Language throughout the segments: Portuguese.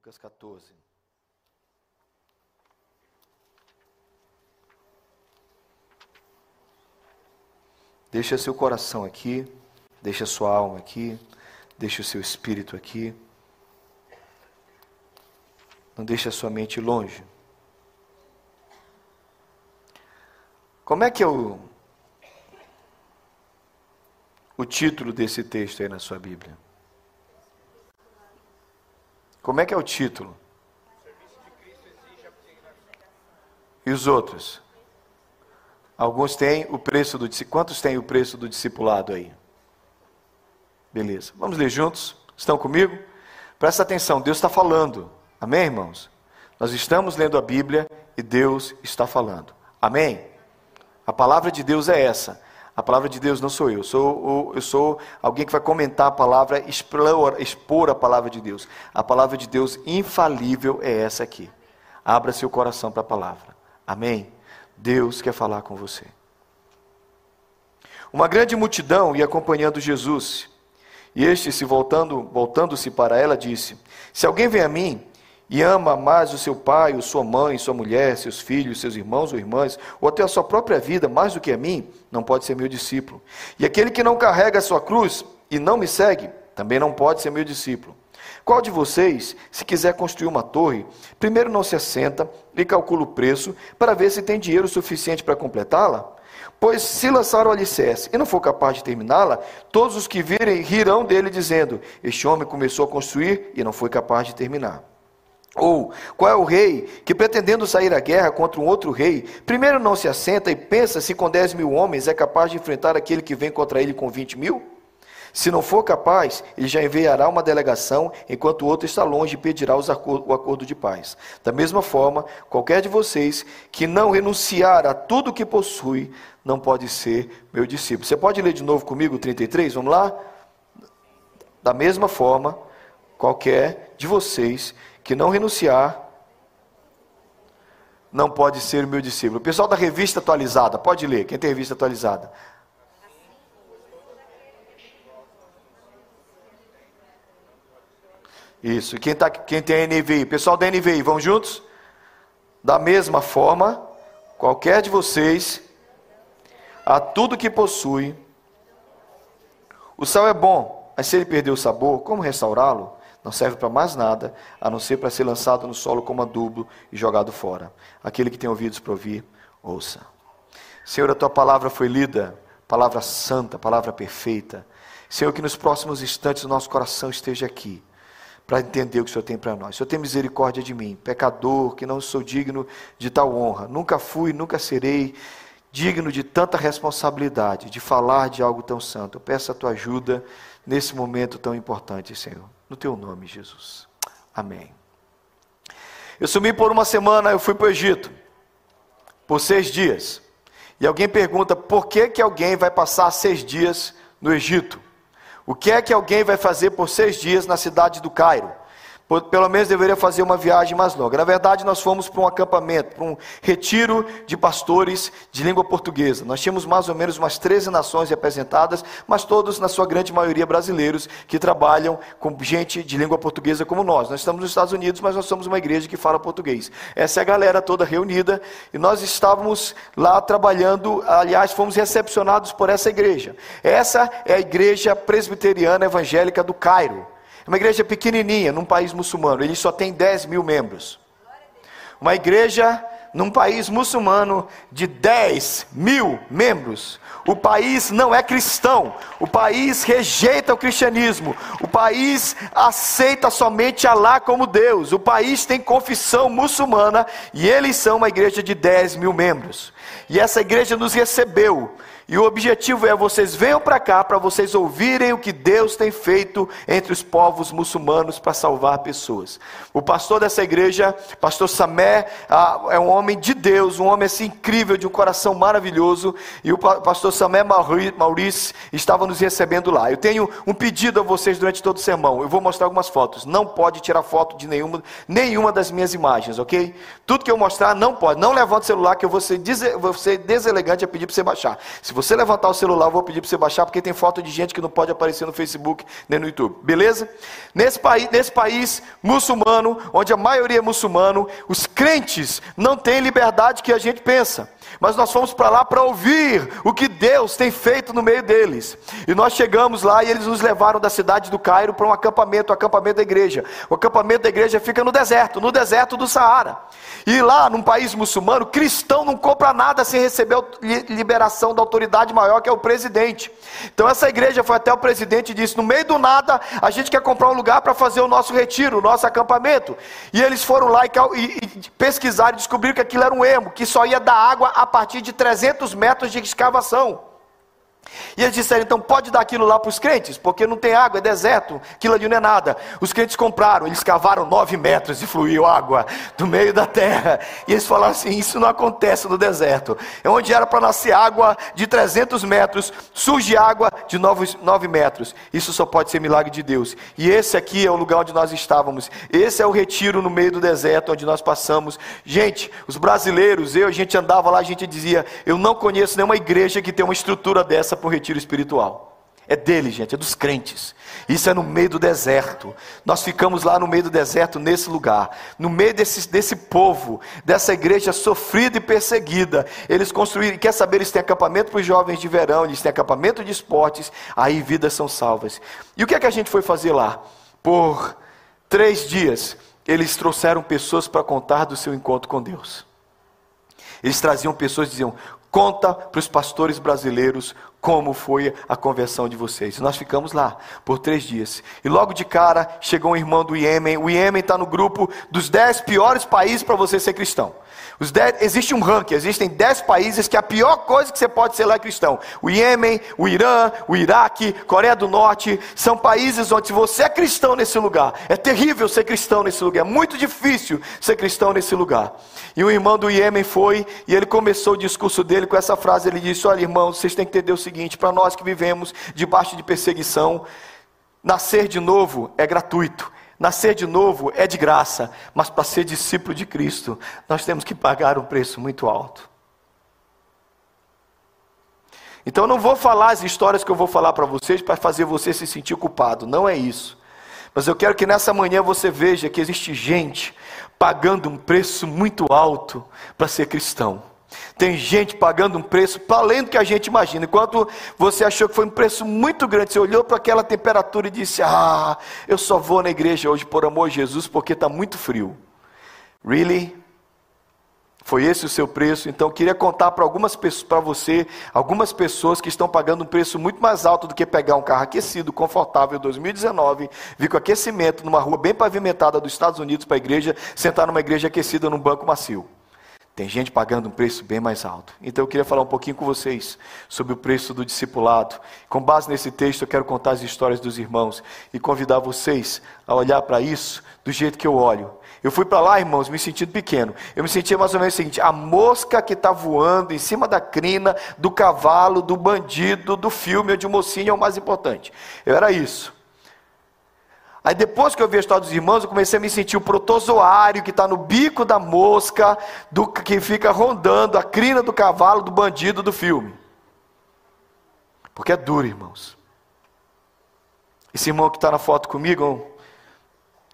Lucas 14. Deixa seu coração aqui, deixa sua alma aqui, deixa o seu espírito aqui. Não deixe a sua mente longe. Como é que é o, o título desse texto aí na sua Bíblia? Como é que é o título? E os outros? Alguns têm o preço do Quantos têm o preço do discipulado aí? Beleza. Vamos ler juntos? Estão comigo? Presta atenção, Deus está falando. Amém, irmãos? Nós estamos lendo a Bíblia e Deus está falando. Amém? A palavra de Deus é essa. A palavra de Deus não sou eu. Sou, eu sou alguém que vai comentar a palavra, expor, expor a palavra de Deus. A palavra de Deus infalível é essa aqui. Abra seu coração para a palavra. Amém? Deus quer falar com você. Uma grande multidão ia acompanhando Jesus. E este, se voltando, voltando-se para ela, disse: Se alguém vem a mim e ama mais o seu pai, ou sua mãe, sua mulher, seus filhos, seus irmãos ou irmãs, ou até a sua própria vida mais do que a mim, não pode ser meu discípulo. E aquele que não carrega a sua cruz e não me segue, também não pode ser meu discípulo. Qual de vocês, se quiser construir uma torre, primeiro não se assenta e calcula o preço para ver se tem dinheiro suficiente para completá-la? Pois se lançar o alicerce e não for capaz de terminá-la, todos os que virem rirão dele, dizendo: Este homem começou a construir e não foi capaz de terminar. Ou qual é o rei que, pretendendo sair à guerra contra um outro rei, primeiro não se assenta e pensa se com 10 mil homens é capaz de enfrentar aquele que vem contra ele com 20 mil? Se não for capaz, ele já enviará uma delegação, enquanto o outro está longe e pedirá o acordo de paz. Da mesma forma, qualquer de vocês que não renunciar a tudo que possui, não pode ser meu discípulo. Você pode ler de novo comigo o 33? Vamos lá? Da mesma forma, qualquer de vocês que não renunciar, não pode ser meu discípulo. O pessoal da revista atualizada, pode ler, quem tem revista atualizada. Isso, quem, tá, quem tem NVI, pessoal da NVI, vamos juntos? Da mesma forma, qualquer de vocês, a tudo que possui, o sal é bom, mas se ele perder o sabor, como restaurá-lo? Não serve para mais nada, a não ser para ser lançado no solo como adubo e jogado fora. Aquele que tem ouvidos para ouvir, ouça. Senhor, a tua palavra foi lida, palavra santa, palavra perfeita. Senhor, que nos próximos instantes o nosso coração esteja aqui, para entender o que o Senhor tem para nós. Senhor, tem misericórdia de mim, pecador, que não sou digno de tal honra. Nunca fui, nunca serei digno de tanta responsabilidade, de falar de algo tão santo. Eu peço a tua ajuda nesse momento tão importante, Senhor. No teu nome, Jesus. Amém. Eu sumi por uma semana, eu fui para o Egito. Por seis dias. E alguém pergunta, por que, que alguém vai passar seis dias no Egito? O que é que alguém vai fazer por seis dias na cidade do Cairo? Pelo menos deveria fazer uma viagem mais longa. Na verdade, nós fomos para um acampamento, para um retiro de pastores de língua portuguesa. Nós tínhamos mais ou menos umas 13 nações representadas, mas todos, na sua grande maioria, brasileiros que trabalham com gente de língua portuguesa como nós. Nós estamos nos Estados Unidos, mas nós somos uma igreja que fala português. Essa é a galera toda reunida e nós estávamos lá trabalhando, aliás, fomos recepcionados por essa igreja. Essa é a igreja presbiteriana evangélica do Cairo. Uma igreja pequenininha, num país muçulmano, ele só tem 10 mil membros. Uma igreja num país muçulmano de 10 mil membros. O país não é cristão, o país rejeita o cristianismo, o país aceita somente Alá como Deus, o país tem confissão muçulmana e eles são uma igreja de 10 mil membros. E essa igreja nos recebeu e o objetivo é vocês venham para cá para vocês ouvirem o que Deus tem feito entre os povos muçulmanos para salvar pessoas. O pastor dessa igreja, pastor Samé, ah, é um homem de Deus, um homem assim incrível, de um coração maravilhoso. E o pastor Samé Maurício estava nos recebendo lá. Eu tenho um pedido a vocês durante todo o sermão. Eu vou mostrar algumas fotos. Não pode tirar foto de nenhuma, nenhuma das minhas imagens, ok? Tudo que eu mostrar não pode. Não levante o celular que eu vou ser, vou ser deselegante a pedir para você baixar. Se você levantar o celular, eu vou pedir para você baixar, porque tem foto de gente que não pode aparecer no Facebook nem no YouTube. Beleza? Nesse país, nesse país muçulmano, onde a maioria é muçulmano, os crentes não têm liberdade que a gente pensa mas nós fomos para lá para ouvir o que Deus tem feito no meio deles. E nós chegamos lá e eles nos levaram da cidade do Cairo para um acampamento, o acampamento da igreja. O acampamento da igreja fica no deserto, no deserto do Saara. E lá, num país muçulmano, cristão não compra nada sem receber liberação da autoridade maior, que é o presidente. Então essa igreja foi até o presidente e disse: no meio do nada, a gente quer comprar um lugar para fazer o nosso retiro, o nosso acampamento. E eles foram lá e, e, e pesquisaram e descobriram que aquilo era um ermo, que só ia dar água a partir de 300 metros de escavação. E eles disseram, então pode dar aquilo lá para os crentes, porque não tem água, é deserto, aquilo ali não é nada. Os crentes compraram, eles cavaram nove metros e fluiu água do meio da terra. E eles falaram assim: isso não acontece no deserto. É onde era para nascer água de 300 metros, surge água de nove metros. Isso só pode ser milagre de Deus. E esse aqui é o lugar onde nós estávamos. Esse é o retiro no meio do deserto, onde nós passamos. Gente, os brasileiros, eu, a gente andava lá, a gente dizia: eu não conheço nenhuma igreja que tem uma estrutura dessa para o retiro espiritual. É dele, gente, é dos crentes. Isso é no meio do deserto. Nós ficamos lá no meio do deserto, nesse lugar. No meio desse, desse povo, dessa igreja sofrida e perseguida. Eles construíram, quer saber, eles têm acampamento para os jovens de verão, eles têm acampamento de esportes, aí vidas são salvas. E o que é que a gente foi fazer lá? Por três dias, eles trouxeram pessoas para contar do seu encontro com Deus. Eles traziam pessoas e diziam: Conta para os pastores brasileiros como foi a conversão de vocês. Nós ficamos lá por três dias. E logo de cara chegou um irmão do Iêmen. O Iêmen está no grupo dos dez piores países para você ser cristão. Dez, existe um ranking, existem dez países que a pior coisa que você pode ser lá é cristão. O Iêmen, o Irã, o Iraque, Coreia do Norte, são países onde se você é cristão nesse lugar, é terrível ser cristão nesse lugar, é muito difícil ser cristão nesse lugar. E o irmão do Iêmen foi, e ele começou o discurso dele com essa frase, ele disse, olha irmãos, vocês têm que entender o seguinte, para nós que vivemos debaixo de perseguição, nascer de novo é gratuito, Nascer de novo é de graça, mas para ser discípulo de Cristo, nós temos que pagar um preço muito alto. Então eu não vou falar as histórias que eu vou falar para vocês para fazer você se sentir culpado, não é isso. Mas eu quero que nessa manhã você veja que existe gente pagando um preço muito alto para ser cristão. Tem gente pagando um preço para além do que a gente imagina. Enquanto você achou que foi um preço muito grande, você olhou para aquela temperatura e disse: Ah, eu só vou na igreja hoje por amor de Jesus porque está muito frio. Really? Foi esse o seu preço? Então eu queria contar para algumas pessoas, para você, algumas pessoas que estão pagando um preço muito mais alto do que pegar um carro aquecido, confortável 2019, vir com aquecimento numa rua bem pavimentada dos Estados Unidos para a igreja, sentar numa igreja aquecida num banco macio. Tem gente pagando um preço bem mais alto. Então eu queria falar um pouquinho com vocês sobre o preço do discipulado. Com base nesse texto, eu quero contar as histórias dos irmãos e convidar vocês a olhar para isso do jeito que eu olho. Eu fui para lá, irmãos, me sentindo pequeno. Eu me sentia mais ou menos o seguinte: a mosca que está voando em cima da crina, do cavalo, do bandido, do filme ou de mocinho é o mais importante. Eu era isso. Aí depois que eu vi a história dos irmãos, eu comecei a me sentir o protozoário que está no bico da mosca, do que fica rondando a crina do cavalo do bandido do filme. Porque é duro, irmãos. Esse irmão que está na foto comigo,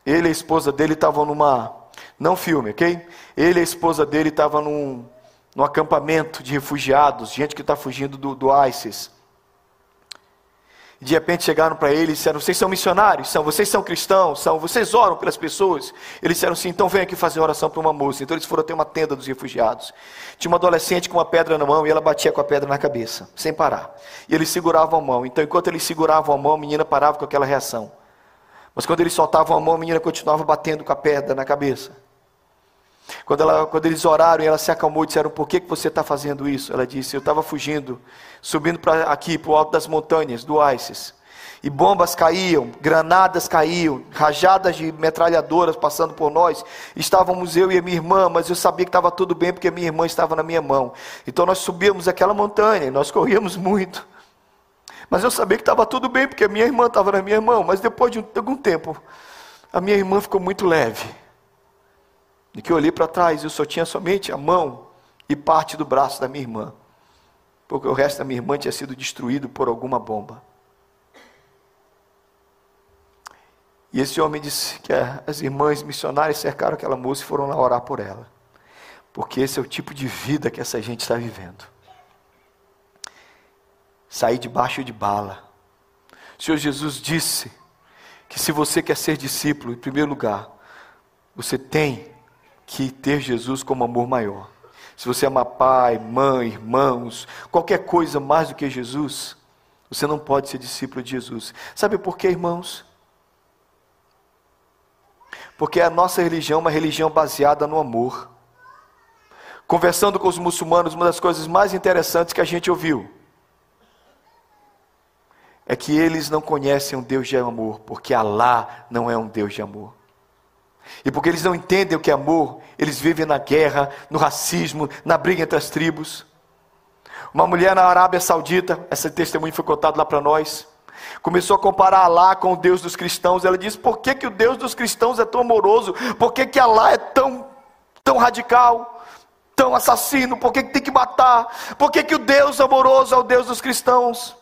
ele e a esposa dele estavam numa. Não filme, ok? Ele e a esposa dele estavam num, num acampamento de refugiados, gente que está fugindo do, do ISIS de repente chegaram para ele e disseram: Vocês são missionários? São, vocês são cristãos? São, vocês oram pelas pessoas? Eles disseram sim, então vem aqui fazer oração para uma moça. Então eles foram até uma tenda dos refugiados. Tinha uma adolescente com uma pedra na mão e ela batia com a pedra na cabeça, sem parar. E eles seguravam a mão. Então, enquanto eles seguravam a mão, a menina parava com aquela reação. Mas quando eles soltavam a mão, a menina continuava batendo com a pedra na cabeça. Quando, ela, quando eles oraram e ela se acalmou e disseram: Por que, que você está fazendo isso? Ela disse: Eu estava fugindo, subindo para aqui, para o alto das montanhas do ISIS. E bombas caíam, granadas caíam, rajadas de metralhadoras passando por nós. Estávamos eu e a minha irmã, mas eu sabia que estava tudo bem porque a minha irmã estava na minha mão. Então nós subíamos aquela montanha, nós corríamos muito. Mas eu sabia que estava tudo bem porque a minha irmã estava na minha mão. Mas depois de algum tempo, a minha irmã ficou muito leve. E que eu olhei para trás, eu só tinha somente a mão e parte do braço da minha irmã. porque o resto da minha irmã tinha sido destruído por alguma bomba. E esse homem disse que as irmãs missionárias cercaram aquela moça e foram lá orar por ela. Porque esse é o tipo de vida que essa gente está vivendo. Sair debaixo de bala. O Senhor Jesus disse que se você quer ser discípulo, em primeiro lugar, você tem que ter Jesus como amor maior. Se você ama pai, mãe, irmãos, qualquer coisa mais do que Jesus, você não pode ser discípulo de Jesus. Sabe por quê, irmãos? Porque a nossa religião é uma religião baseada no amor. Conversando com os muçulmanos, uma das coisas mais interessantes que a gente ouviu é que eles não conhecem um Deus de amor, porque Alá não é um Deus de amor. E porque eles não entendem o que é amor, eles vivem na guerra, no racismo, na briga entre as tribos. Uma mulher na Arábia Saudita, esse testemunho foi contado lá para nós, começou a comparar Alá com o Deus dos cristãos. Ela disse: por que, que o Deus dos cristãos é tão amoroso? Por que, que Alá é tão, tão radical? Tão assassino, por que, que tem que matar? Por que, que o Deus amoroso é o Deus dos cristãos?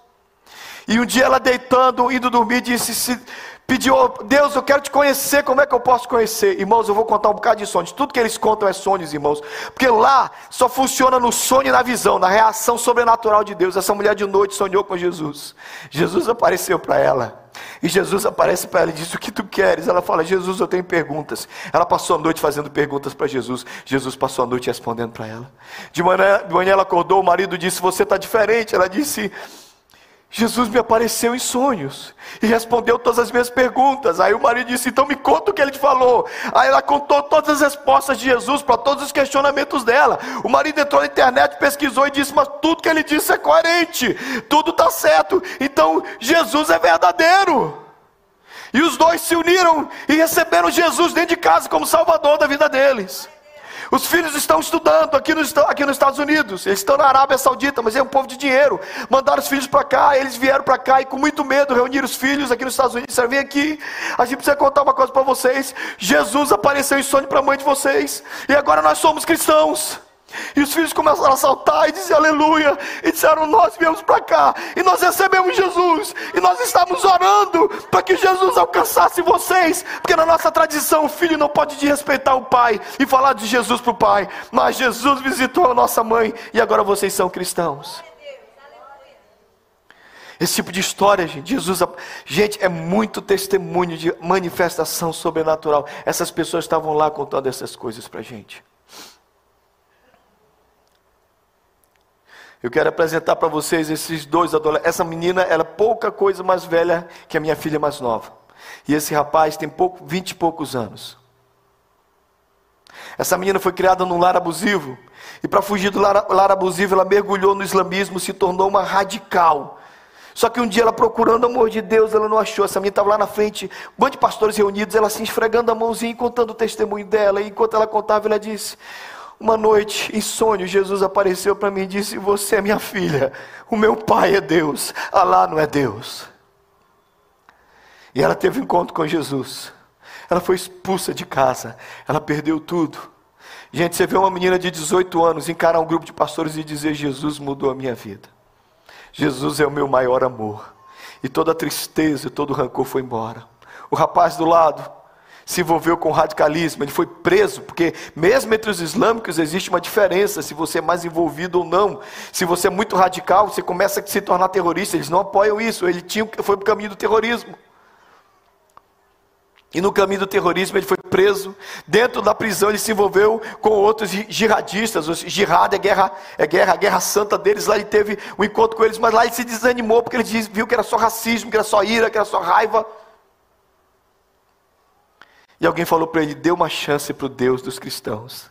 E um dia ela deitando, indo dormir, disse: pediu, Deus, eu quero te conhecer, como é que eu posso conhecer? Irmãos, eu vou contar um bocado de sonhos. Tudo que eles contam é sonhos, irmãos. Porque lá só funciona no sonho e na visão, na reação sobrenatural de Deus. Essa mulher de noite sonhou com Jesus. Jesus apareceu para ela. E Jesus aparece para ela e diz: O que tu queres? Ela fala: Jesus, eu tenho perguntas. Ela passou a noite fazendo perguntas para Jesus. Jesus passou a noite respondendo para ela. De manhã, de manhã ela acordou, o marido disse: Você está diferente. Ela disse: Jesus me apareceu em sonhos e respondeu todas as minhas perguntas. Aí o marido disse: Então me conta o que ele te falou. Aí ela contou todas as respostas de Jesus para todos os questionamentos dela. O marido entrou na internet, pesquisou e disse: Mas tudo que ele disse é coerente, tudo está certo. Então Jesus é verdadeiro. E os dois se uniram e receberam Jesus dentro de casa como Salvador da vida deles. Os filhos estão estudando aqui nos, aqui nos Estados Unidos. Eles estão na Arábia Saudita, mas é um povo de dinheiro. Mandaram os filhos para cá, eles vieram para cá e com muito medo reuniram os filhos aqui nos Estados Unidos. Disseram, vem aqui, a gente precisa contar uma coisa para vocês. Jesus apareceu em sonho para a mãe de vocês. E agora nós somos cristãos. E os filhos começaram a saltar e dizer aleluia. E disseram: Nós viemos para cá e nós recebemos Jesus. E nós estamos orando para que Jesus alcançasse vocês. Porque na nossa tradição o filho não pode desrespeitar o pai e falar de Jesus para o pai. Mas Jesus visitou a nossa mãe e agora vocês são cristãos. Esse tipo de história, gente, Jesus, gente, é muito testemunho de manifestação sobrenatural. Essas pessoas estavam lá contando essas coisas para a gente. Eu quero apresentar para vocês esses dois adolescentes. Essa menina era é pouca coisa mais velha que a minha filha mais nova. E esse rapaz tem pouco, vinte e poucos anos. Essa menina foi criada num lar abusivo. E para fugir do lar, lar abusivo, ela mergulhou no islamismo, se tornou uma radical. Só que um dia ela procurando o amor de Deus, ela não achou. Essa menina estava lá na frente, um bando de pastores reunidos, ela se esfregando a mãozinha e contando o testemunho dela. E enquanto ela contava, ela disse: uma noite, em sonho, Jesus apareceu para mim e disse: Você é minha filha, o meu pai é Deus, Alá não é Deus. E ela teve um encontro com Jesus. Ela foi expulsa de casa, ela perdeu tudo. Gente, você vê uma menina de 18 anos encarar um grupo de pastores e dizer: Jesus mudou a minha vida. Jesus é o meu maior amor. E toda a tristeza e todo o rancor foi embora. O rapaz do lado, se envolveu com radicalismo, ele foi preso, porque mesmo entre os islâmicos existe uma diferença se você é mais envolvido ou não. Se você é muito radical, você começa a se tornar terrorista, eles não apoiam isso, ele tinha, foi para o caminho do terrorismo. E no caminho do terrorismo ele foi preso. Dentro da prisão ele se envolveu com outros jihadistas. Jihad é guerra, é guerra, a guerra santa deles. Lá ele teve um encontro com eles, mas lá ele se desanimou porque ele viu que era só racismo, que era só ira, que era só raiva. E alguém falou para ele: dê uma chance para o Deus dos cristãos.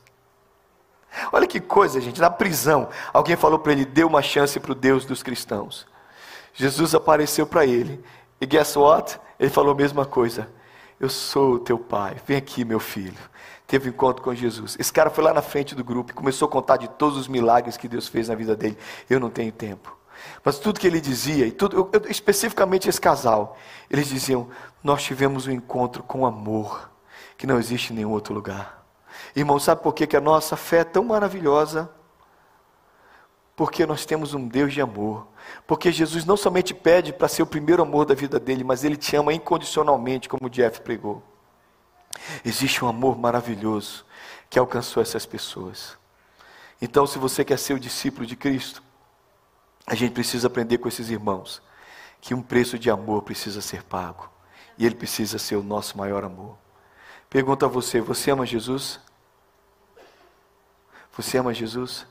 Olha que coisa, gente. Na prisão, alguém falou para ele: dê uma chance para o Deus dos cristãos. Jesus apareceu para ele. E guess what? Ele falou a mesma coisa. Eu sou o teu pai. Vem aqui, meu filho. Teve um encontro com Jesus. Esse cara foi lá na frente do grupo e começou a contar de todos os milagres que Deus fez na vida dele. Eu não tenho tempo. Mas tudo que ele dizia, e tudo, eu, especificamente esse casal, eles diziam: Nós tivemos um encontro com amor que não existe em nenhum outro lugar. Irmão, sabe por que, que a nossa fé é tão maravilhosa? Porque nós temos um Deus de amor. Porque Jesus não somente pede para ser o primeiro amor da vida dele, mas ele te ama incondicionalmente, como o Jeff pregou. Existe um amor maravilhoso que alcançou essas pessoas. Então, se você quer ser o discípulo de Cristo, a gente precisa aprender com esses irmãos que um preço de amor precisa ser pago. E ele precisa ser o nosso maior amor. Pergunto a você: você ama Jesus? Você ama Jesus?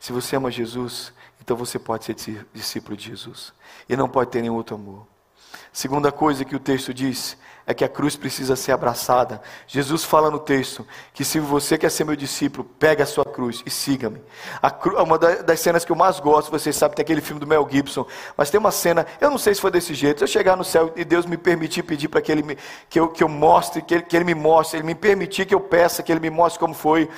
Se você ama Jesus, então você pode ser discípulo de Jesus. E não pode ter nenhum outro amor. Segunda coisa que o texto diz é que a cruz precisa ser abraçada. Jesus fala no texto que se você quer ser meu discípulo, pega a sua cruz e siga-me. Uma das cenas que eu mais gosto, vocês sabem, tem aquele filme do Mel Gibson, mas tem uma cena, eu não sei se foi desse jeito, se eu chegar no céu e Deus me permitir pedir para que Ele me, que eu, que eu mostre, que ele, que ele me mostre, Ele me permitir que eu peça, que Ele me mostre como foi.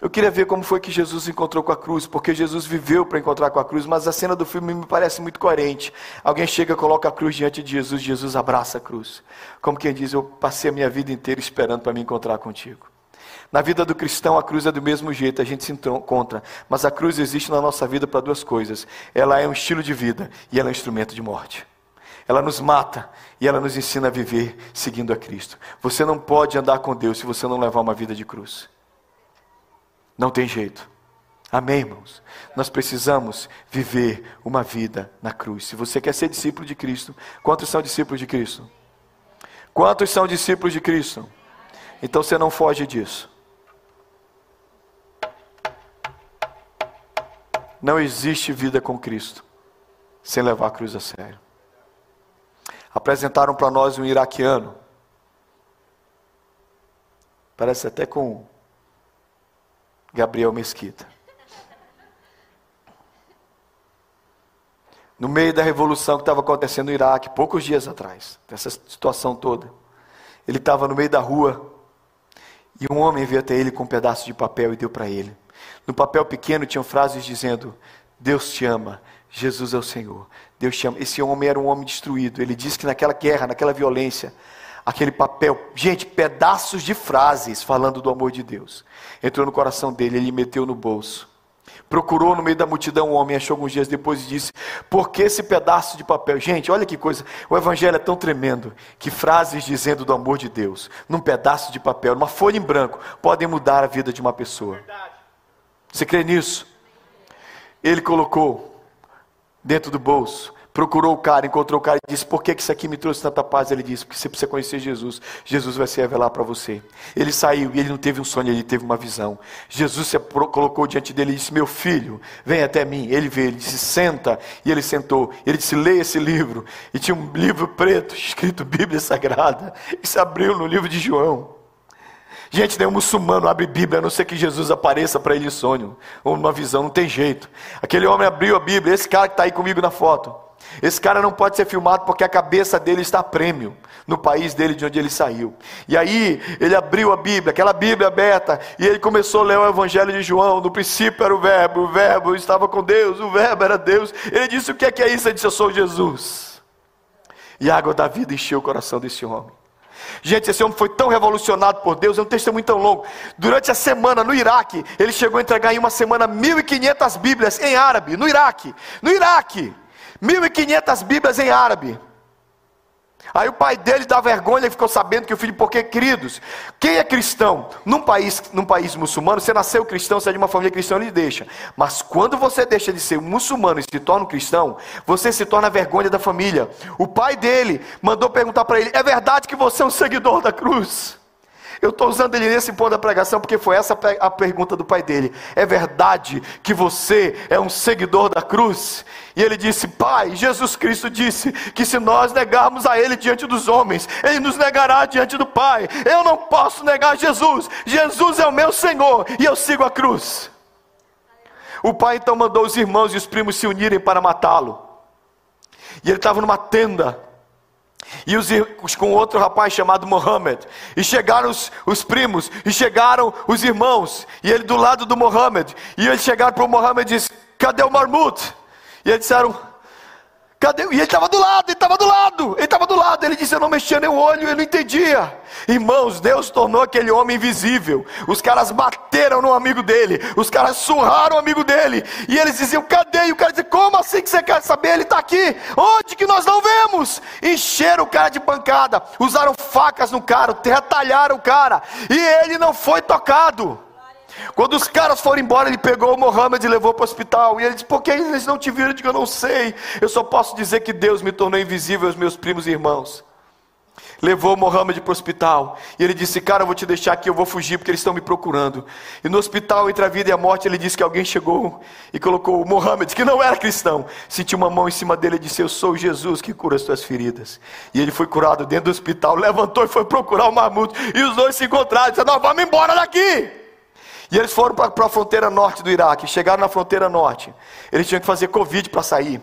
Eu queria ver como foi que Jesus encontrou com a cruz, porque Jesus viveu para encontrar com a cruz, mas a cena do filme me parece muito coerente. Alguém chega, coloca a cruz diante de Jesus, Jesus abraça a cruz. Como quem diz, eu passei a minha vida inteira esperando para me encontrar contigo. Na vida do cristão, a cruz é do mesmo jeito, a gente se encontra, mas a cruz existe na nossa vida para duas coisas. Ela é um estilo de vida e ela é um instrumento de morte. Ela nos mata e ela nos ensina a viver seguindo a Cristo. Você não pode andar com Deus se você não levar uma vida de cruz. Não tem jeito. Amém, irmãos? Nós precisamos viver uma vida na cruz. Se você quer ser discípulo de Cristo, quantos são discípulos de Cristo? Quantos são discípulos de Cristo? Então você não foge disso. Não existe vida com Cristo sem levar a cruz a sério. Apresentaram para nós um iraquiano. Parece até com Gabriel Mesquita. No meio da revolução que estava acontecendo no Iraque, poucos dias atrás, dessa situação toda, ele estava no meio da rua e um homem veio até ele com um pedaço de papel e deu para ele. No papel pequeno tinham frases dizendo: Deus te ama, Jesus é o Senhor. Deus te ama. Esse homem era um homem destruído. Ele disse que naquela guerra, naquela violência, aquele papel, gente, pedaços de frases falando do amor de Deus. Entrou no coração dele, ele meteu no bolso. Procurou no meio da multidão um homem, achou alguns dias depois e disse: Por que esse pedaço de papel? Gente, olha que coisa. O evangelho é tão tremendo que frases dizendo do amor de Deus, num pedaço de papel, numa folha em branco, podem mudar a vida de uma pessoa. Você crê nisso? Ele colocou dentro do bolso procurou o cara, encontrou o cara e disse: Por que, isso aqui me trouxe tanta paz? Ele disse: Porque você precisa conhecer Jesus. Jesus vai se revelar para você. Ele saiu e ele não teve um sonho, ele teve uma visão. Jesus se colocou diante dele e disse: Meu filho, vem até mim. Ele veio, ele disse: Senta. E ele sentou. Ele disse: Leia esse livro. E tinha um livro preto escrito Bíblia Sagrada. Se abriu no livro de João. Gente, nenhum muçulmano abre Bíblia, a não ser que Jesus apareça para ele em sonho, ou numa visão, não tem jeito. Aquele homem abriu a Bíblia, esse cara que está aí comigo na foto. Esse cara não pode ser filmado porque a cabeça dele está prêmio no país dele de onde ele saiu. E aí ele abriu a Bíblia, aquela Bíblia aberta, e ele começou a ler o Evangelho de João. No princípio era o Verbo, o Verbo estava com Deus, o Verbo era Deus. Ele disse: O que é que é isso? Ele disse: Eu sou Jesus. E a água da vida encheu o coração desse homem. Gente, esse homem foi tão revolucionado por Deus, é um testemunho tão longo. Durante a semana no Iraque, ele chegou a entregar em uma semana 1.500 Bíblias em árabe, no Iraque. No Iraque. 1.500 Bíblias em árabe. Aí o pai dele dá vergonha e ficou sabendo que o filho, porque queridos, quem é cristão num país, num país muçulmano, você nasceu cristão, você é de uma família cristã, ele deixa. Mas quando você deixa de ser muçulmano e se torna um cristão, você se torna vergonha da família. O pai dele mandou perguntar para ele: é verdade que você é um seguidor da cruz? Eu estou usando ele nesse ponto da pregação porque foi essa a pergunta do pai dele. É verdade que você é um seguidor da cruz? E ele disse: Pai, Jesus Cristo disse que se nós negarmos a Ele diante dos homens, Ele nos negará diante do Pai. Eu não posso negar Jesus. Jesus é o meu Senhor e eu sigo a cruz. O pai então mandou os irmãos e os primos se unirem para matá-lo. E ele estava numa tenda e os, com outro rapaz chamado Mohammed. E chegaram os, os, primos, e chegaram os irmãos, e ele do lado do Mohammed. E eles chegaram para o Mohammed e disse: Cadê o marmut? E eles disseram: Cadê? E ele estava do lado, ele estava do lado, ele estava do lado. Ele disse: Eu não mexia nem o olho, ele não entendia. Irmãos, Deus tornou aquele homem invisível. Os caras bateram no amigo dele, os caras surraram o amigo dele. E eles diziam: Cadê? E o cara dizia: Como assim que você quer saber? Ele está aqui. Onde que nós não vemos? Encheram o cara de pancada, usaram facas no cara, retalharam o cara. E ele não foi tocado. Quando os caras foram embora, ele pegou o Mohammed e levou para o hospital. E ele disse: Por que eles não te viram? Eu digo: Eu não sei. Eu só posso dizer que Deus me tornou invisível aos meus primos e irmãos. Levou o Mohammed para o hospital. E ele disse: Cara, eu vou te deixar aqui, eu vou fugir porque eles estão me procurando. E no hospital, entre a vida e a morte, ele disse que alguém chegou e colocou o Mohammed, que não era cristão. Sentiu uma mão em cima dele e disse: Eu sou Jesus que cura as tuas feridas. E ele foi curado dentro do hospital, levantou e foi procurar o Mahmoud. E os dois se encontraram. Disse: Não, vamos embora daqui. E eles foram para a fronteira norte do Iraque, chegaram na fronteira norte. Eles tinham que fazer Covid para sair.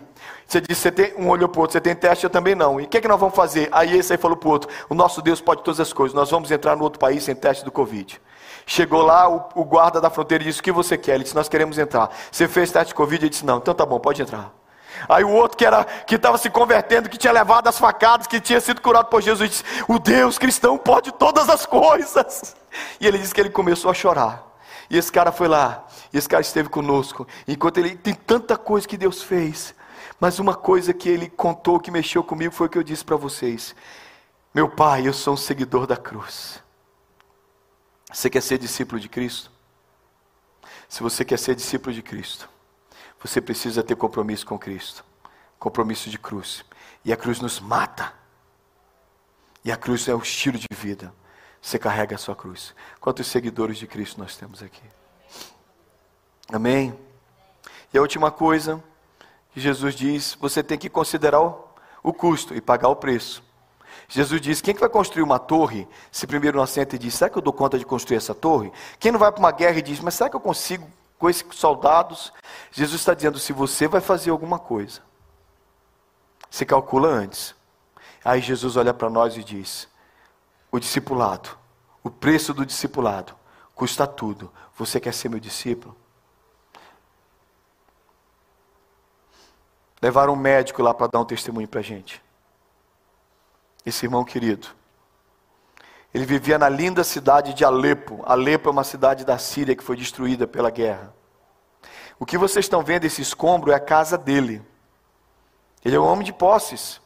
Você disse, você tem, um olhou para o outro, você tem teste, eu também não. E o que, é que nós vamos fazer? Aí esse aí falou para o outro: o nosso Deus pode todas as coisas, nós vamos entrar no outro país sem teste do Covid. Chegou lá, o, o guarda da fronteira disse: O que você quer? Ele disse: Nós queremos entrar. Você fez teste de Covid? Ele disse: Não, então tá bom, pode entrar. Aí o outro que era que estava se convertendo, que tinha levado as facadas, que tinha sido curado por Jesus, disse: O Deus cristão pode todas as coisas. E ele disse que ele começou a chorar. E esse cara foi lá, e esse cara esteve conosco. Enquanto ele tem tanta coisa que Deus fez, mas uma coisa que ele contou que mexeu comigo foi o que eu disse para vocês. Meu pai, eu sou um seguidor da cruz. Você quer ser discípulo de Cristo? Se você quer ser discípulo de Cristo, você precisa ter compromisso com Cristo compromisso de cruz. E a cruz nos mata. E a cruz é o estilo de vida. Você carrega a sua cruz. Quantos seguidores de Cristo nós temos aqui? Amém? E a última coisa que Jesus diz: você tem que considerar o, custo e pagar o preço. Jesus diz: quem que vai construir uma torre, se primeiro não assenta e diz: será que eu dou conta de construir essa torre? Quem não vai para uma guerra e diz: mas será que eu consigo com esses soldados? Jesus está dizendo: se você vai fazer alguma coisa, se calcula antes. Aí Jesus olha para nós e diz: o discipulado, o preço do discipulado, custa tudo. Você quer ser meu discípulo? Levaram um médico lá para dar um testemunho para a gente. Esse irmão querido. Ele vivia na linda cidade de Alepo. Alepo é uma cidade da Síria que foi destruída pela guerra. O que vocês estão vendo, esse escombro, é a casa dele. Ele é um homem de posses.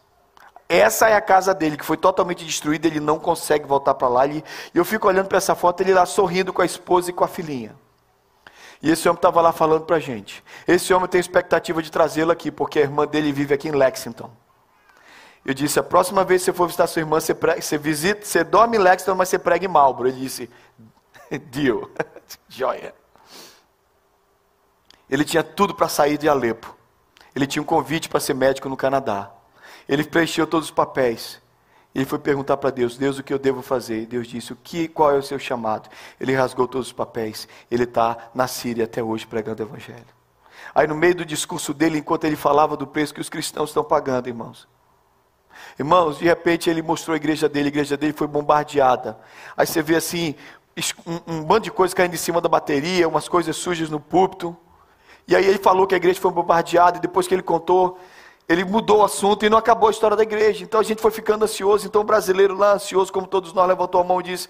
Essa é a casa dele, que foi totalmente destruída, ele não consegue voltar para lá. E eu fico olhando para essa foto, ele lá sorrindo com a esposa e com a filhinha. E esse homem estava lá falando para a gente. Esse homem tem expectativa de trazê-lo aqui, porque a irmã dele vive aqui em Lexington. Eu disse: a próxima vez que você for visitar sua irmã, você, prega, você visita, você dorme em Lexington, mas você prega em Marlboro. Ele disse: deal, joia. Ele tinha tudo para sair de Alepo. Ele tinha um convite para ser médico no Canadá. Ele preencheu todos os papéis. Ele foi perguntar para Deus: Deus, o que eu devo fazer? Deus disse: O que, qual é o seu chamado? Ele rasgou todos os papéis. Ele está na Síria até hoje pregando o Evangelho. Aí, no meio do discurso dele, enquanto ele falava do preço que os cristãos estão pagando, irmãos. Irmãos, de repente ele mostrou a igreja dele, a igreja dele foi bombardeada. Aí você vê assim, um, um bando de coisas caindo em cima da bateria, umas coisas sujas no púlpito. E aí ele falou que a igreja foi bombardeada, e depois que ele contou, ele mudou o assunto e não acabou a história da igreja. Então a gente foi ficando ansioso. Então o brasileiro lá, ansioso, como todos nós, levantou a mão e disse: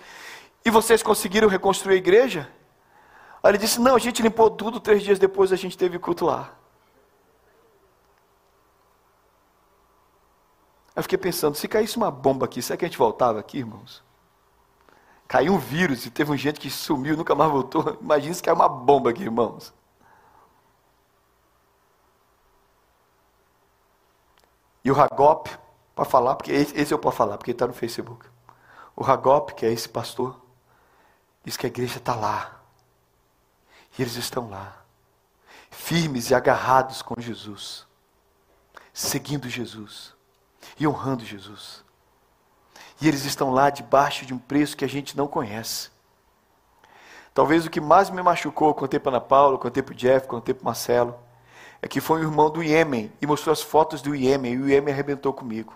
E vocês conseguiram reconstruir a igreja? Aí ele disse: Não, a gente limpou tudo. Três dias depois a gente teve culto lá. Eu fiquei pensando: se caísse uma bomba aqui, será que a gente voltava aqui, irmãos? Caiu um vírus e teve um gente que sumiu, nunca mais voltou. Imagina se caiu uma bomba aqui, irmãos. E o Ragop, para falar, porque esse eu posso falar, porque está no Facebook. O Ragop, que é esse pastor, diz que a igreja está lá. E eles estão lá, firmes e agarrados com Jesus, seguindo Jesus e honrando Jesus. E eles estão lá debaixo de um preço que a gente não conhece. Talvez o que mais me machucou, contei para Ana Paula, contei para o Jeff, contei para o Marcelo, é que foi um irmão do Iêmen e mostrou as fotos do Iêmen, e o Iêmen arrebentou comigo.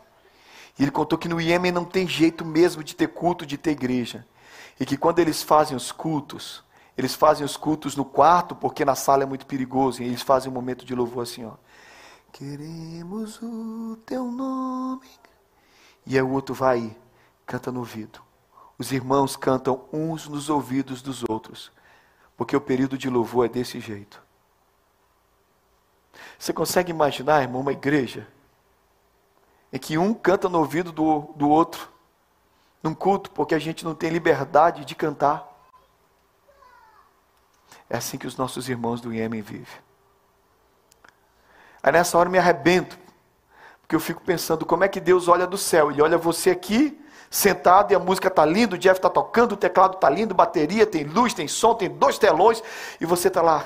E ele contou que no Iêmen não tem jeito mesmo de ter culto, de ter igreja. E que quando eles fazem os cultos, eles fazem os cultos no quarto, porque na sala é muito perigoso, e eles fazem um momento de louvor assim, ó. Queremos o teu nome. E aí o outro vai canta no ouvido. Os irmãos cantam uns nos ouvidos dos outros, porque o período de louvor é desse jeito. Você consegue imaginar, irmão, uma igreja em que um canta no ouvido do, do outro, num culto, porque a gente não tem liberdade de cantar? É assim que os nossos irmãos do Iêmen vivem. Aí nessa hora eu me arrebento, porque eu fico pensando como é que Deus olha do céu. Ele olha você aqui, sentado, e a música está linda, o Jeff está tocando, o teclado está lindo, bateria, tem luz, tem som, tem dois telões, e você está lá.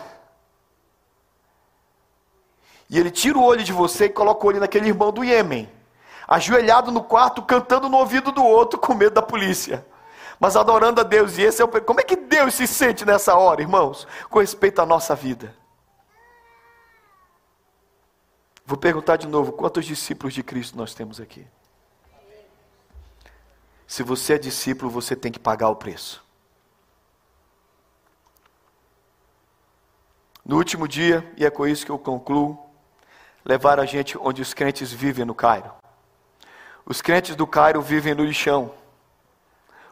E ele tira o olho de você e coloca o olho naquele irmão do Iêmen, ajoelhado no quarto, cantando no ouvido do outro, com medo da polícia mas adorando a Deus. E esse é o como é que Deus se sente nessa hora, irmãos, com respeito à nossa vida? Vou perguntar de novo: quantos discípulos de Cristo nós temos aqui? Se você é discípulo, você tem que pagar o preço. No último dia, e é com isso que eu concluo, levar a gente onde os crentes vivem no Cairo. Os crentes do Cairo vivem no lixão.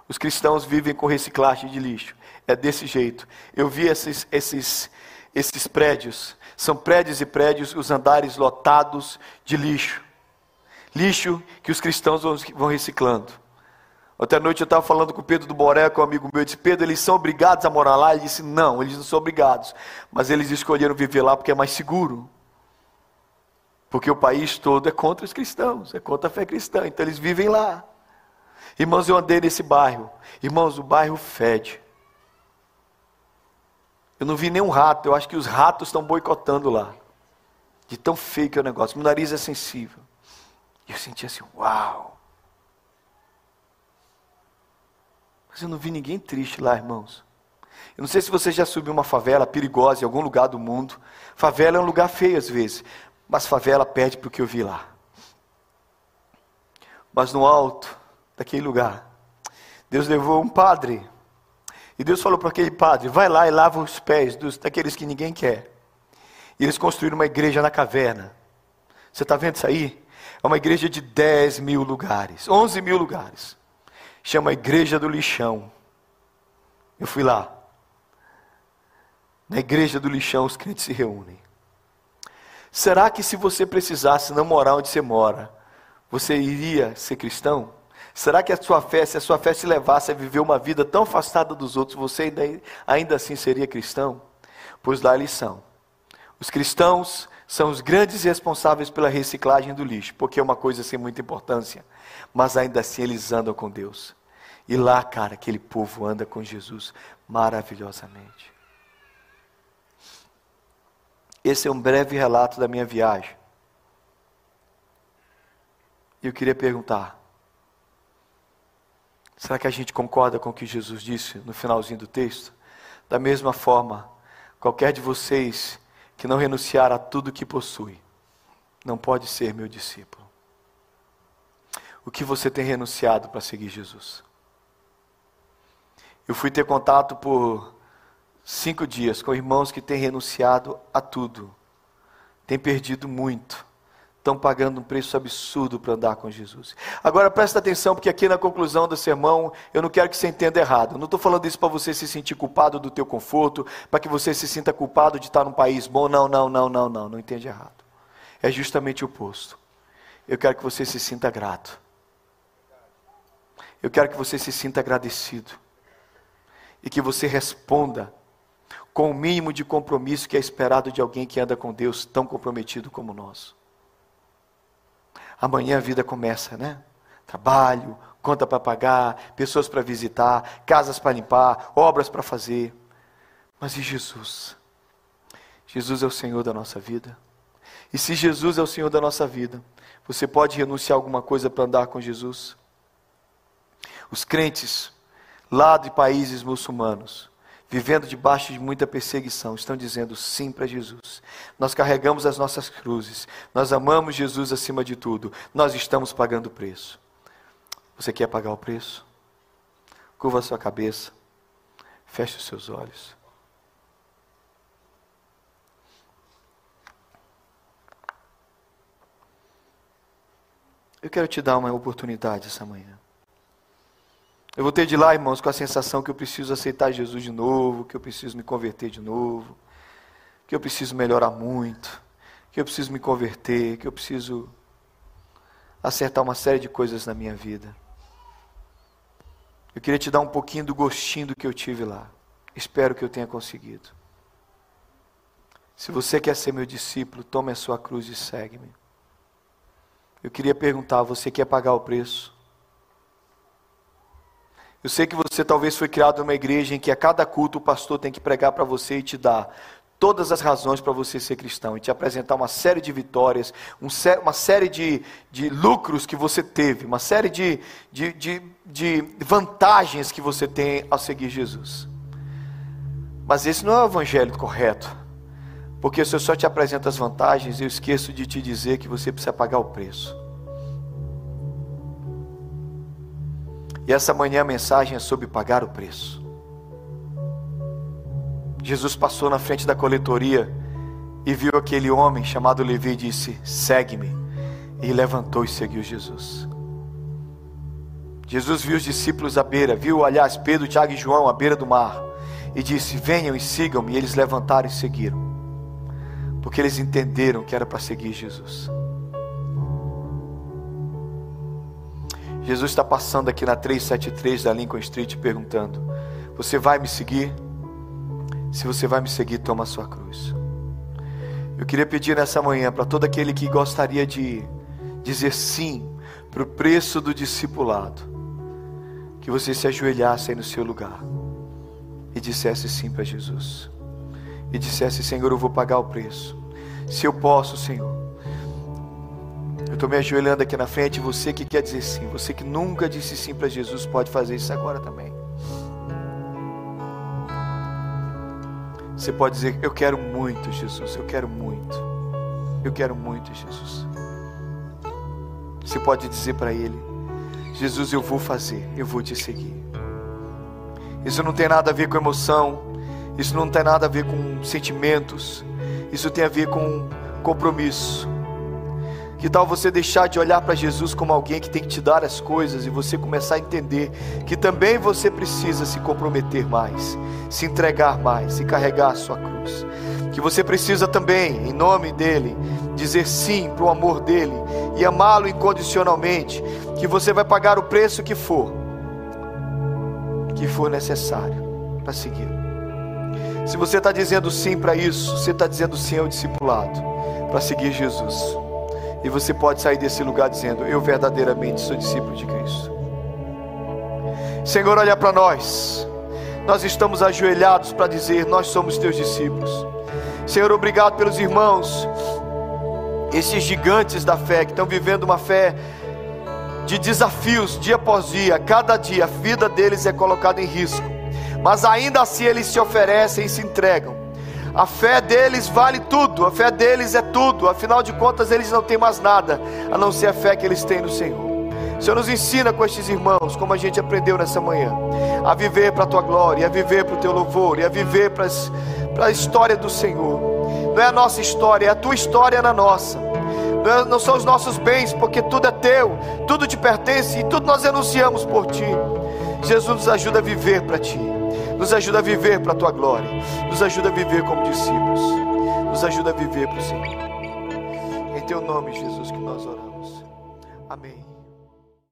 Os cristãos vivem com reciclagem de lixo. É desse jeito. Eu vi esses, esses, esses prédios são prédios e prédios, os andares lotados de lixo. Lixo que os cristãos vão reciclando. Outra noite eu estava falando com o Pedro do Boré, com um amigo meu, eu disse, Pedro, eles são obrigados a morar lá? Ele disse, não, eles não são obrigados. Mas eles escolheram viver lá porque é mais seguro. Porque o país todo é contra os cristãos, é contra a fé cristã, então eles vivem lá. Irmãos, eu andei nesse bairro. Irmãos, o bairro fede. Eu não vi nenhum rato, eu acho que os ratos estão boicotando lá. De tão feio que é o negócio. Meu nariz é sensível. E eu senti assim, uau. Mas eu não vi ninguém triste lá, irmãos. Eu não sei se você já subiu uma favela perigosa em algum lugar do mundo. Favela é um lugar feio às vezes, mas favela perde para o que eu vi lá. Mas no alto daquele lugar, Deus levou um padre e Deus falou para aquele padre: vai lá e lava os pés dos, daqueles que ninguém quer. E eles construíram uma igreja na caverna. Você está vendo isso aí? É uma igreja de 10 mil lugares, 11 mil lugares. Chama Igreja do Lixão. Eu fui lá. Na Igreja do Lixão os crentes se reúnem. Será que se você precisasse não morar onde você mora, você iria ser cristão? Será que a sua fé, se a sua fé se levasse a viver uma vida tão afastada dos outros, você ainda, ainda assim seria cristão? Pois lá eles são. Os cristãos são os grandes responsáveis pela reciclagem do lixo, porque é uma coisa sem muita importância, mas ainda assim eles andam com Deus. E lá, cara, aquele povo anda com Jesus maravilhosamente. Esse é um breve relato da minha viagem. E eu queria perguntar: Será que a gente concorda com o que Jesus disse no finalzinho do texto? Da mesma forma, qualquer de vocês que não renunciar a tudo que possui, não pode ser meu discípulo. O que você tem renunciado para seguir Jesus? Eu fui ter contato por cinco dias com irmãos que têm renunciado a tudo, têm perdido muito estão pagando um preço absurdo para andar com Jesus. Agora presta atenção, porque aqui na conclusão do sermão, eu não quero que você entenda errado. Eu não estou falando isso para você se sentir culpado do teu conforto, para que você se sinta culpado de estar num país bom. Não, não, não, não, não, não entende errado. É justamente o oposto. Eu quero que você se sinta grato. Eu quero que você se sinta agradecido. E que você responda com o mínimo de compromisso que é esperado de alguém que anda com Deus tão comprometido como nós. Amanhã a vida começa, né? Trabalho, conta para pagar, pessoas para visitar, casas para limpar, obras para fazer. Mas e Jesus? Jesus é o Senhor da nossa vida. E se Jesus é o Senhor da nossa vida, você pode renunciar a alguma coisa para andar com Jesus? Os crentes lá de países muçulmanos vivendo debaixo de muita perseguição, estão dizendo sim para Jesus. Nós carregamos as nossas cruzes, nós amamos Jesus acima de tudo, nós estamos pagando o preço. Você quer pagar o preço? Curva a sua cabeça, feche os seus olhos. Eu quero te dar uma oportunidade essa manhã. Eu vou ter de lá, irmãos, com a sensação que eu preciso aceitar Jesus de novo, que eu preciso me converter de novo, que eu preciso melhorar muito, que eu preciso me converter, que eu preciso acertar uma série de coisas na minha vida. Eu queria te dar um pouquinho do gostinho do que eu tive lá. Espero que eu tenha conseguido. Se você quer ser meu discípulo, tome a sua cruz e segue-me. Eu queria perguntar: você quer pagar o preço? Eu sei que você talvez foi criado numa igreja em que a cada culto o pastor tem que pregar para você e te dar todas as razões para você ser cristão e te apresentar uma série de vitórias, um, uma série de, de lucros que você teve, uma série de, de, de, de vantagens que você tem ao seguir Jesus. Mas esse não é o evangelho correto, porque se eu só te apresento as vantagens, eu esqueço de te dizer que você precisa pagar o preço. E essa manhã a mensagem é sobre pagar o preço. Jesus passou na frente da coletoria e viu aquele homem chamado Levi e disse: Segue-me. E levantou e seguiu Jesus. Jesus viu os discípulos à beira, viu, aliás, Pedro, Tiago e João à beira do mar, e disse: Venham e sigam-me. E eles levantaram e seguiram, porque eles entenderam que era para seguir Jesus. Jesus está passando aqui na 373 da Lincoln Street perguntando: Você vai me seguir? Se você vai me seguir, toma a sua cruz. Eu queria pedir nessa manhã para todo aquele que gostaria de dizer sim para o preço do discipulado, que você se ajoelhasse aí no seu lugar e dissesse sim para Jesus. E dissesse: Senhor, eu vou pagar o preço. Se eu posso, Senhor. Eu estou me ajoelhando aqui na frente. Você que quer dizer sim, você que nunca disse sim para Jesus, pode fazer isso agora também. Você pode dizer: Eu quero muito, Jesus, eu quero muito. Eu quero muito, Jesus. Você pode dizer para Ele: Jesus, eu vou fazer, eu vou te seguir. Isso não tem nada a ver com emoção, isso não tem nada a ver com sentimentos, isso tem a ver com compromisso. Que tal você deixar de olhar para Jesus como alguém que tem que te dar as coisas e você começar a entender que também você precisa se comprometer mais, se entregar mais, se carregar a sua cruz. Que você precisa também, em nome dele, dizer sim para o amor dele e amá-lo incondicionalmente. Que você vai pagar o preço que for, que for necessário para segui-lo. Se você está dizendo sim para isso, você está dizendo sim ao discipulado, para seguir Jesus. E você pode sair desse lugar dizendo: Eu verdadeiramente sou discípulo de Cristo. Senhor, olha para nós. Nós estamos ajoelhados para dizer: Nós somos teus discípulos. Senhor, obrigado pelos irmãos, esses gigantes da fé que estão vivendo uma fé de desafios dia após dia, cada dia a vida deles é colocada em risco, mas ainda assim eles se oferecem e se entregam. A fé deles vale tudo, a fé deles é tudo, afinal de contas eles não têm mais nada a não ser a fé que eles têm no Senhor. Senhor nos ensina com estes irmãos, como a gente aprendeu nessa manhã, a viver para a tua glória, a viver para o teu louvor e a viver para, a história do Senhor. Não é a nossa história, é a tua história na nossa. Não, é, não são os nossos bens, porque tudo é teu, tudo te pertence e tudo nós anunciamos por ti. Jesus nos ajuda a viver para ti. Nos ajuda a viver para a tua glória. Nos ajuda a viver como discípulos. Nos ajuda a viver para o Senhor. Em teu nome, Jesus, que nós oramos. Amém.